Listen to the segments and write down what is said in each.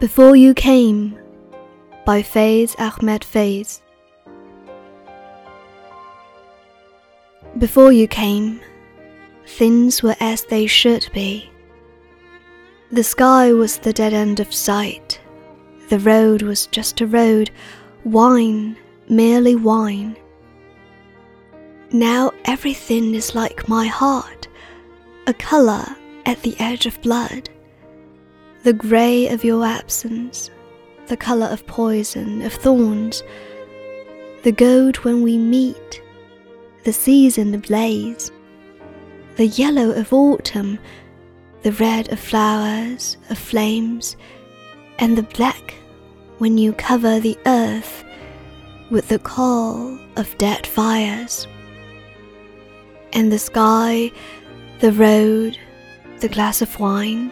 Before You Came by Faiz Ahmed Faiz. Before you came, things were as they should be. The sky was the dead end of sight. The road was just a road, wine, merely wine. Now everything is like my heart, a colour at the edge of blood. The grey of your absence, the colour of poison, of thorns, the gold when we meet, the season ablaze, the yellow of autumn, the red of flowers, of flames, and the black when you cover the earth with the call of dead fires. And the sky, the road, the glass of wine,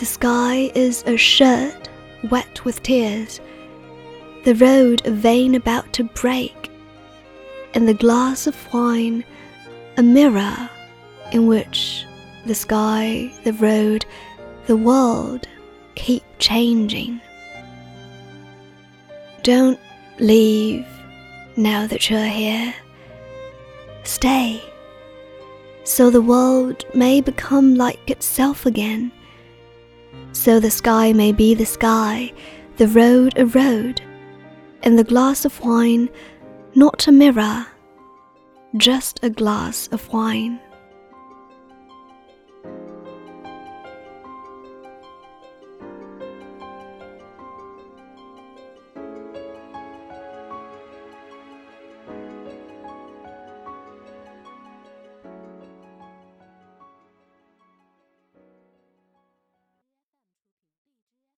the sky is a shirt wet with tears, the road a vein about to break, and the glass of wine a mirror in which the sky, the road, the world keep changing. Don't leave now that you're here. Stay, so the world may become like itself again so the sky may be the sky, the road a road, and the glass of wine not a mirror, just a glass of wine.